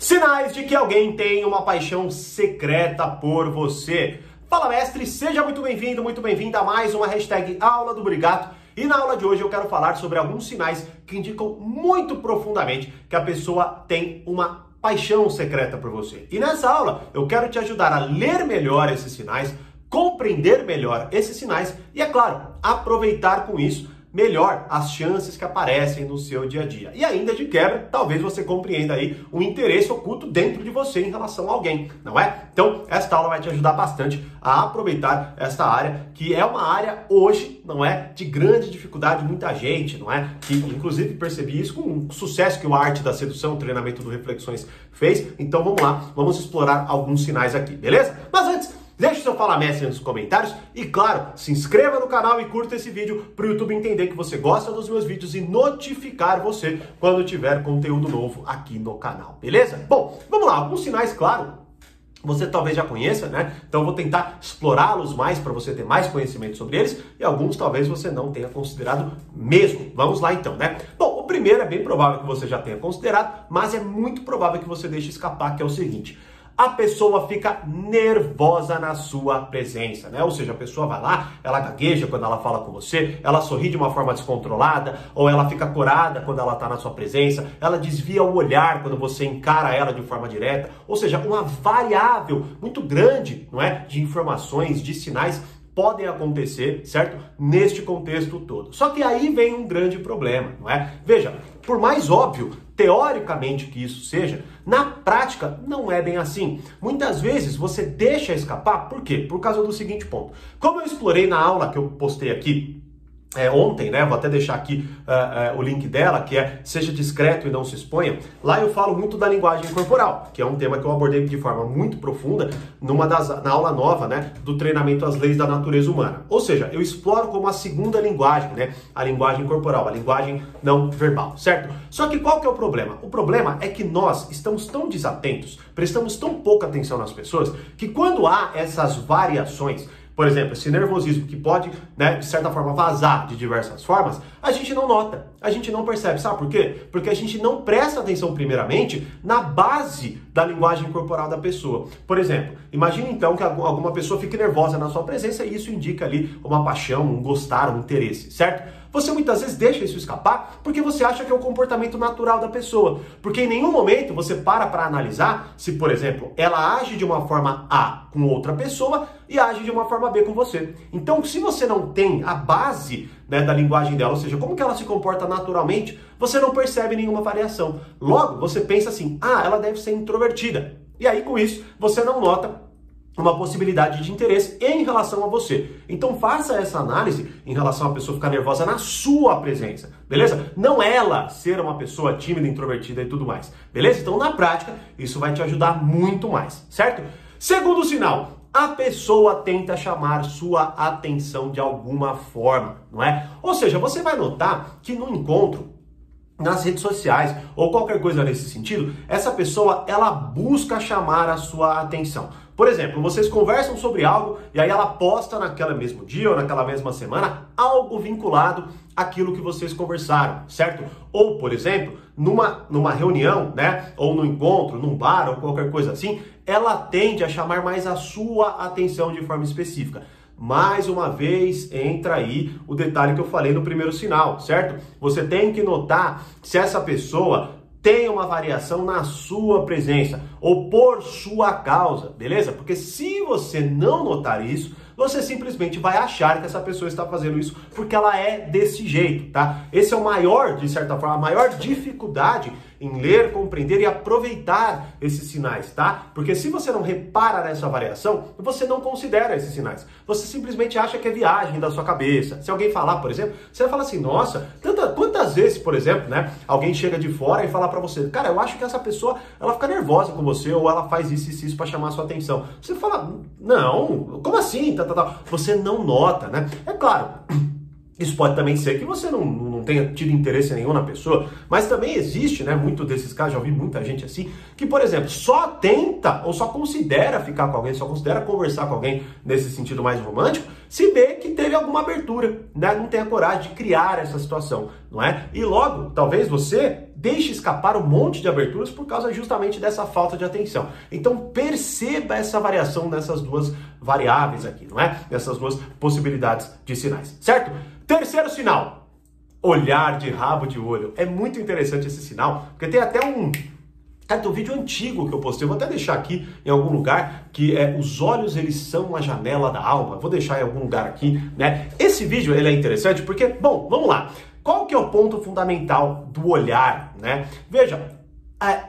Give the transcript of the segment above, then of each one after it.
Sinais de que alguém tem uma paixão secreta por você. Fala mestre, seja muito bem-vindo, muito bem-vinda a mais uma hashtag Aula do Brigato. E na aula de hoje eu quero falar sobre alguns sinais que indicam muito profundamente que a pessoa tem uma paixão secreta por você. E nessa aula eu quero te ajudar a ler melhor esses sinais, compreender melhor esses sinais e, é claro, aproveitar com isso melhor as chances que aparecem no seu dia a dia. E ainda de quebra, talvez você compreenda aí um interesse oculto dentro de você em relação a alguém, não é? Então, esta aula vai te ajudar bastante a aproveitar esta área, que é uma área hoje, não é, de grande dificuldade, muita gente, não é? Que inclusive percebi isso com o sucesso que o Arte da Sedução, o treinamento do Reflexões fez. Então, vamos lá, vamos explorar alguns sinais aqui, beleza? Mas antes, Deixe seu Fala Mestre nos comentários e, claro, se inscreva no canal e curta esse vídeo para o YouTube entender que você gosta dos meus vídeos e notificar você quando tiver conteúdo novo aqui no canal, beleza? Bom, vamos lá, alguns sinais, claro, você talvez já conheça, né? Então vou tentar explorá-los mais para você ter mais conhecimento sobre eles e alguns talvez você não tenha considerado mesmo. Vamos lá então, né? Bom, o primeiro é bem provável que você já tenha considerado, mas é muito provável que você deixe escapar, que é o seguinte: a pessoa fica nervosa na sua presença, né? Ou seja, a pessoa vai lá, ela gagueja quando ela fala com você, ela sorri de uma forma descontrolada, ou ela fica corada quando ela está na sua presença, ela desvia o olhar quando você encara ela de forma direta, ou seja, uma variável muito grande, não é, de informações, de sinais podem acontecer, certo? Neste contexto todo. Só que aí vem um grande problema, não é? Veja, por mais óbvio, teoricamente que isso seja, na prática não é bem assim. Muitas vezes você deixa escapar, por quê? Por causa do seguinte ponto. Como eu explorei na aula que eu postei aqui é, ontem, né? Vou até deixar aqui uh, uh, o link dela, que é Seja Discreto e Não Se Exponha. Lá eu falo muito da linguagem corporal, que é um tema que eu abordei de forma muito profunda numa das, na aula nova, né? Do treinamento às leis da natureza humana. Ou seja, eu exploro como a segunda linguagem, né? A linguagem corporal, a linguagem não verbal, certo? Só que qual que é o problema? O problema é que nós estamos tão desatentos, prestamos tão pouca atenção nas pessoas, que quando há essas variações, por exemplo, esse nervosismo que pode, né, de certa forma, vazar de diversas formas, a gente não nota, a gente não percebe. Sabe por quê? Porque a gente não presta atenção, primeiramente, na base da linguagem corporal da pessoa. Por exemplo, imagine então que alguma pessoa fique nervosa na sua presença e isso indica ali uma paixão, um gostar, um interesse, certo? Você muitas vezes deixa isso escapar porque você acha que é o comportamento natural da pessoa. Porque em nenhum momento você para para analisar se, por exemplo, ela age de uma forma A com outra pessoa e age de uma forma B com você. Então, se você não tem a base né, da linguagem dela, ou seja, como que ela se comporta naturalmente, você não percebe nenhuma variação. Logo, você pensa assim: ah, ela deve ser introvertida. E aí, com isso, você não nota uma possibilidade de interesse em relação a você. Então faça essa análise em relação à pessoa ficar nervosa na sua presença, beleza? Não ela ser uma pessoa tímida, introvertida e tudo mais, beleza? Então na prática isso vai te ajudar muito mais, certo? Segundo sinal, a pessoa tenta chamar sua atenção de alguma forma, não é? Ou seja, você vai notar que no encontro nas redes sociais ou qualquer coisa nesse sentido, essa pessoa ela busca chamar a sua atenção. Por exemplo, vocês conversam sobre algo e aí ela posta naquele mesmo dia ou naquela mesma semana algo vinculado àquilo que vocês conversaram, certo? Ou, por exemplo, numa, numa reunião, né? Ou no encontro, num bar ou qualquer coisa assim, ela tende a chamar mais a sua atenção de forma específica. Mais uma vez entra aí o detalhe que eu falei no primeiro sinal, certo? Você tem que notar se essa pessoa tem uma variação na sua presença ou por sua causa, beleza? Porque se você não notar isso, você simplesmente vai achar que essa pessoa está fazendo isso porque ela é desse jeito, tá? Esse é o maior, de certa forma, a maior dificuldade em ler, compreender e aproveitar esses sinais, tá? Porque se você não repara nessa variação, você não considera esses sinais. Você simplesmente acha que é viagem da sua cabeça. Se alguém falar, por exemplo, você vai falar assim: "Nossa, tanta, quantas vezes, por exemplo, né, alguém chega de fora e fala para você: "Cara, eu acho que essa pessoa, ela fica nervosa com você ou ela faz isso e isso para chamar a sua atenção". Você fala: "Não, como assim?" Tá, tá, tá. Você não nota, né? É claro, isso pode também ser que você não, não não tenha tido interesse nenhum na pessoa, mas também existe, né, muito desses casos, já ouvi muita gente assim, que, por exemplo, só tenta ou só considera ficar com alguém, só considera conversar com alguém nesse sentido mais romântico, se vê que teve alguma abertura, né, não tem a coragem de criar essa situação, não é? E logo, talvez você deixe escapar um monte de aberturas por causa justamente dessa falta de atenção. Então perceba essa variação nessas duas variáveis aqui, não é? Nessas duas possibilidades de sinais, certo? Terceiro sinal, olhar de rabo de olho. É muito interessante esse sinal, porque tem até um Cara, um vídeo antigo que eu postei, vou até deixar aqui em algum lugar, que é os olhos eles são a janela da alma. Vou deixar em algum lugar aqui, né? Esse vídeo ele é interessante porque, bom, vamos lá. Qual que é o ponto fundamental do olhar, né? Veja, a,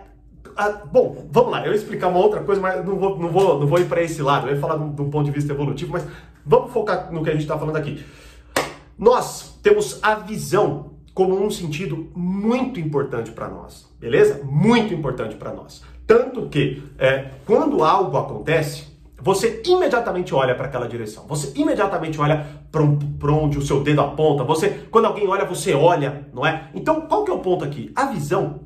bom, vamos lá, eu vou explicar uma outra coisa, mas não vou, não vou, não vou ir para esse lado, eu ia falar do, ponto de vista evolutivo, mas vamos focar no que a gente está falando aqui. Nós temos a visão como um sentido muito importante para nós, beleza? Muito importante para nós. Tanto que, é, quando algo acontece, você imediatamente olha para aquela direção. Você imediatamente olha para onde o seu dedo aponta. Você, quando alguém olha, você olha, não é? Então, qual que é o ponto aqui? A visão,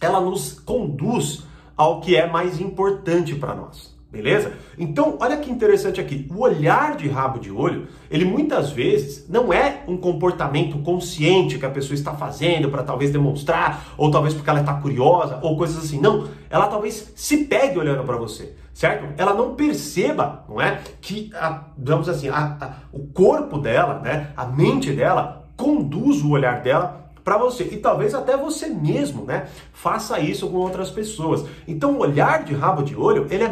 ela nos conduz ao que é mais importante para nós. Beleza? Então, olha que interessante aqui. O olhar de rabo de olho, ele muitas vezes não é um comportamento consciente que a pessoa está fazendo para talvez demonstrar, ou talvez porque ela está curiosa, ou coisas assim. Não, ela talvez se pegue olhando para você, certo? Ela não perceba, não é? Que, a, digamos assim, a, a, o corpo dela, né? A mente dela conduz o olhar dela para você. E talvez até você mesmo, né, faça isso com outras pessoas. Então, o olhar de rabo de olho, ele é,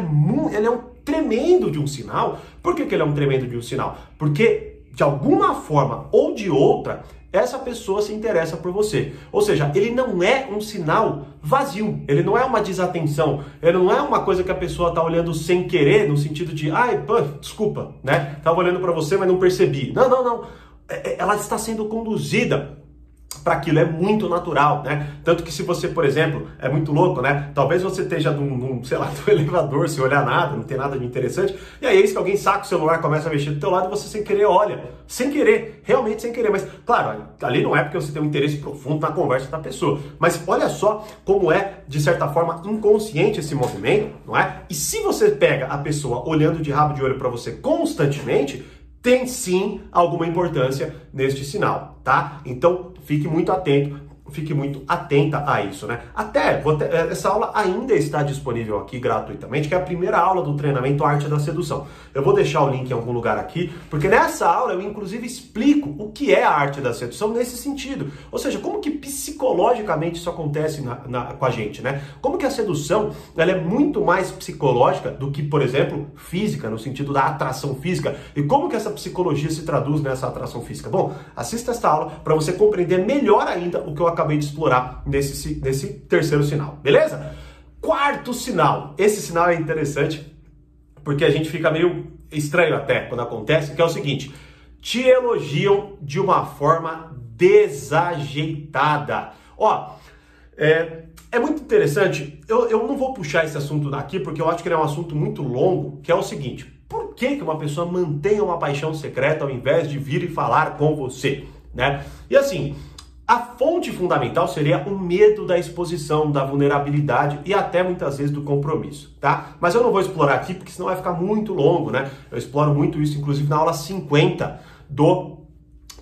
ele é um tremendo de um sinal. Por que, que ele é um tremendo de um sinal? Porque, de alguma forma ou de outra, essa pessoa se interessa por você. Ou seja, ele não é um sinal vazio, ele não é uma desatenção, ele não é uma coisa que a pessoa está olhando sem querer, no sentido de, ai, pô, desculpa, né? Tava olhando para você, mas não percebi. Não, não, não. É, é, ela está sendo conduzida para aquilo, é muito natural, né? Tanto que se você, por exemplo, é muito louco, né? Talvez você esteja num, num sei lá, no elevador, sem olhar nada, não tem nada de interessante, e aí é isso que alguém saca o celular, começa a mexer do teu lado e você sem querer olha, sem querer, realmente sem querer, mas claro, ali não é porque você tem um interesse profundo na conversa da pessoa, mas olha só como é, de certa forma, inconsciente esse movimento, não é? E se você pega a pessoa olhando de rabo de olho para você constantemente, tem sim alguma importância neste sinal, tá? Então fique muito atento fique muito atenta a isso, né? Até, ter, é, essa aula ainda está disponível aqui gratuitamente, que é a primeira aula do treinamento Arte da Sedução. Eu vou deixar o link em algum lugar aqui, porque nessa aula eu inclusive explico o que é a arte da sedução nesse sentido. Ou seja, como que psicologicamente isso acontece na, na, com a gente, né? Como que a sedução ela é muito mais psicológica do que, por exemplo, física, no sentido da atração física. E como que essa psicologia se traduz nessa atração física? Bom, assista esta aula para você compreender melhor ainda o que eu acabei de explorar nesse, nesse terceiro sinal, beleza? Quarto sinal. Esse sinal é interessante porque a gente fica meio estranho até quando acontece, que é o seguinte: te elogiam de uma forma desajeitada. Ó, é, é muito interessante. Eu, eu não vou puxar esse assunto daqui porque eu acho que ele é um assunto muito longo, que é o seguinte: por que, que uma pessoa mantenha uma paixão secreta ao invés de vir e falar com você? Né? E assim, a fonte fundamental seria o medo da exposição, da vulnerabilidade e até muitas vezes do compromisso, tá? Mas eu não vou explorar aqui porque senão vai ficar muito longo, né? Eu exploro muito isso, inclusive na aula 50 do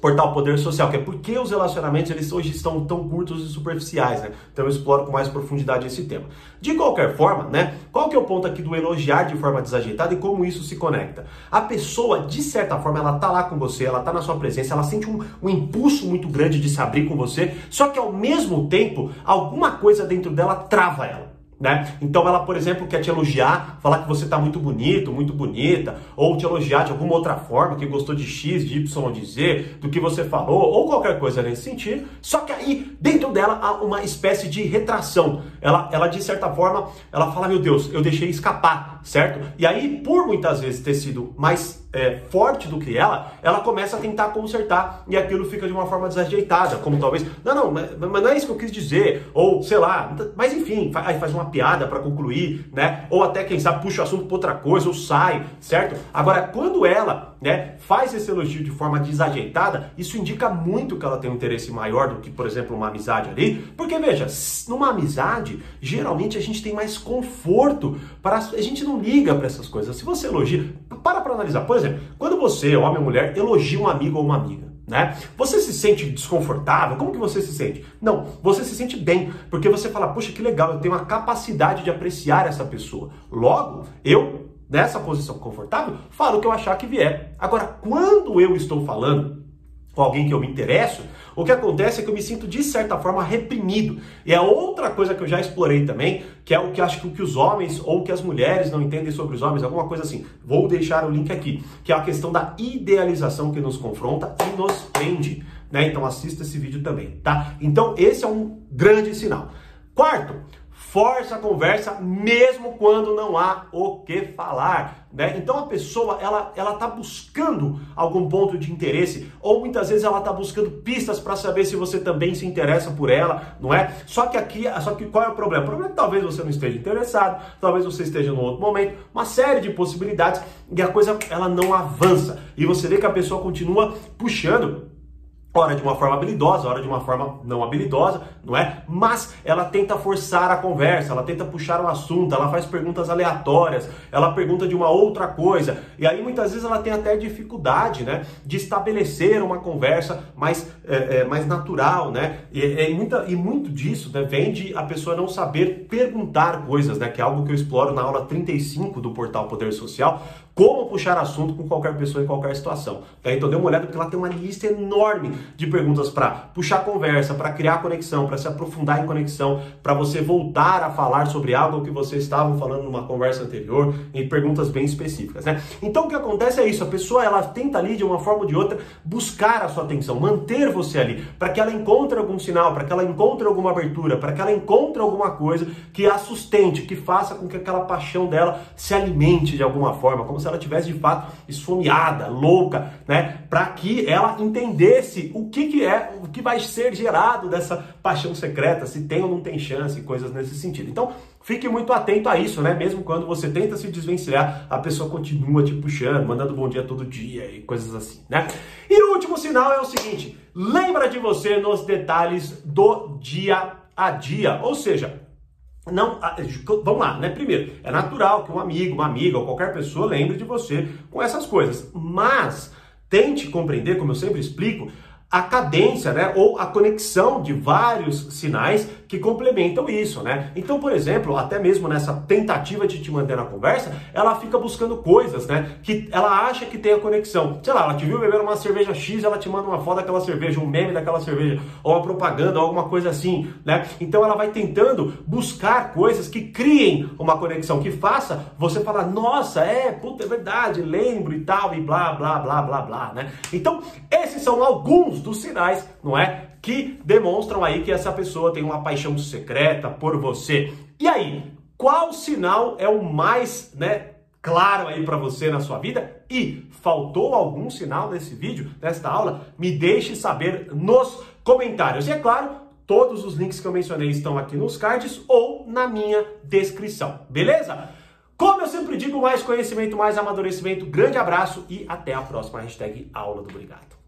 portal Poder Social, que é por que os relacionamentos eles hoje estão tão curtos e superficiais, né? Então eu exploro com mais profundidade esse tema. De qualquer forma, né? Qual que é o ponto aqui do elogiar de forma desajeitada e como isso se conecta? A pessoa, de certa forma, ela tá lá com você, ela tá na sua presença, ela sente um, um impulso muito grande de se abrir com você, só que ao mesmo tempo, alguma coisa dentro dela trava ela. Né? Então ela, por exemplo, quer te elogiar, falar que você está muito bonito, muito bonita, ou te elogiar de alguma outra forma, que gostou de X, de Y, de Z, do que você falou, ou qualquer coisa nesse sentido. Só que aí, dentro dela, há uma espécie de retração. Ela, ela de certa forma, ela fala, meu Deus, eu deixei escapar, certo? E aí, por muitas vezes ter sido mais é, forte do que ela, ela começa a tentar consertar e aquilo fica de uma forma desajeitada, como talvez, não, não, mas, mas não é isso que eu quis dizer, ou sei lá, mas enfim, aí faz uma piada para concluir, né? Ou até quem sabe puxa o assunto para outra coisa ou sai, certo? Agora, quando ela, né, faz esse elogio de forma desajeitada, isso indica muito que ela tem um interesse maior do que, por exemplo, uma amizade ali, porque veja, numa amizade, geralmente a gente tem mais conforto para a gente não liga para essas coisas. Se você elogia, para para analisar. Por exemplo, quando você, homem ou mulher, elogia um amigo ou uma amiga, né? Você se sente desconfortável? Como que você se sente? Não, você se sente bem, porque você fala, puxa, que legal, eu tenho a capacidade de apreciar essa pessoa. Logo, eu, nessa posição confortável, falo o que eu achar que vier. Agora, quando eu estou falando com alguém que eu me interesso, o que acontece é que eu me sinto de certa forma reprimido. E é outra coisa que eu já explorei também, que é o que acho que, o que os homens ou que as mulheres não entendem sobre os homens, alguma coisa assim. Vou deixar o link aqui, que é a questão da idealização que nos confronta e nos prende. Né? Então assista esse vídeo também, tá? Então esse é um grande sinal. Quarto, força a conversa mesmo quando não há o que falar, né? Então a pessoa ela ela tá buscando algum ponto de interesse ou muitas vezes ela tá buscando pistas para saber se você também se interessa por ela, não é? Só que aqui, só que qual é o problema? O problema é que talvez você não esteja interessado, talvez você esteja num outro momento, uma série de possibilidades e a coisa ela não avança e você vê que a pessoa continua puxando Ora de uma forma habilidosa, ora de uma forma não habilidosa, não é? Mas ela tenta forçar a conversa, ela tenta puxar o um assunto, ela faz perguntas aleatórias, ela pergunta de uma outra coisa. E aí muitas vezes ela tem até dificuldade, né? De estabelecer uma conversa mais, é, é, mais natural, né? E, é, muita, e muito disso né, vem de a pessoa não saber perguntar coisas, né? Que é algo que eu exploro na aula 35 do portal Poder Social, como puxar assunto com qualquer pessoa em qualquer situação. Então dê uma olhada porque lá tem uma lista enorme de perguntas para puxar conversa, para criar conexão, para se aprofundar em conexão, para você voltar a falar sobre algo que você estava falando numa conversa anterior, em perguntas bem específicas, né? Então o que acontece é isso, a pessoa ela tenta ali de uma forma ou de outra buscar a sua atenção, manter você ali, para que ela encontre algum sinal, para que ela encontre alguma abertura, para que ela encontre alguma coisa que a sustente, que faça com que aquela paixão dela se alimente de alguma forma, como se ela tivesse de fato esfomeada, louca, né? Para que ela entendesse o que, que é, o que vai ser gerado dessa paixão secreta, se tem ou não tem chance, coisas nesse sentido. Então, fique muito atento a isso, né? Mesmo quando você tenta se desvencilhar, a pessoa continua te puxando, mandando bom dia todo dia e coisas assim, né? E o último sinal é o seguinte: lembra de você nos detalhes do dia a dia, ou seja, não, vamos lá, né? Primeiro, é natural que um amigo, uma amiga ou qualquer pessoa lembre de você com essas coisas, mas tente compreender, como eu sempre explico, a cadência, né, ou a conexão de vários sinais que complementam isso, né? Então, por exemplo, até mesmo nessa tentativa de te manter na conversa, ela fica buscando coisas, né, que ela acha que tem a conexão. Sei lá, ela te viu bebendo uma cerveja X, ela te manda uma foto daquela cerveja, um meme daquela cerveja, ou uma propaganda, ou alguma coisa assim, né? Então ela vai tentando buscar coisas que criem uma conexão, que faça você falar, nossa, é, puta, é verdade, lembro e tal, e blá, blá, blá, blá, blá, né? Então, esses são alguns dos sinais, não é? Que demonstram aí que essa pessoa tem uma paixão secreta por você. E aí, qual sinal é o mais, né, claro aí para você na sua vida? E faltou algum sinal nesse vídeo, nesta aula? Me deixe saber nos comentários. E é claro, todos os links que eu mencionei estão aqui nos cards ou na minha descrição. Beleza? Como eu sempre digo, mais conhecimento, mais amadurecimento. Grande abraço e até a próxima hashtag Aula do Obrigado.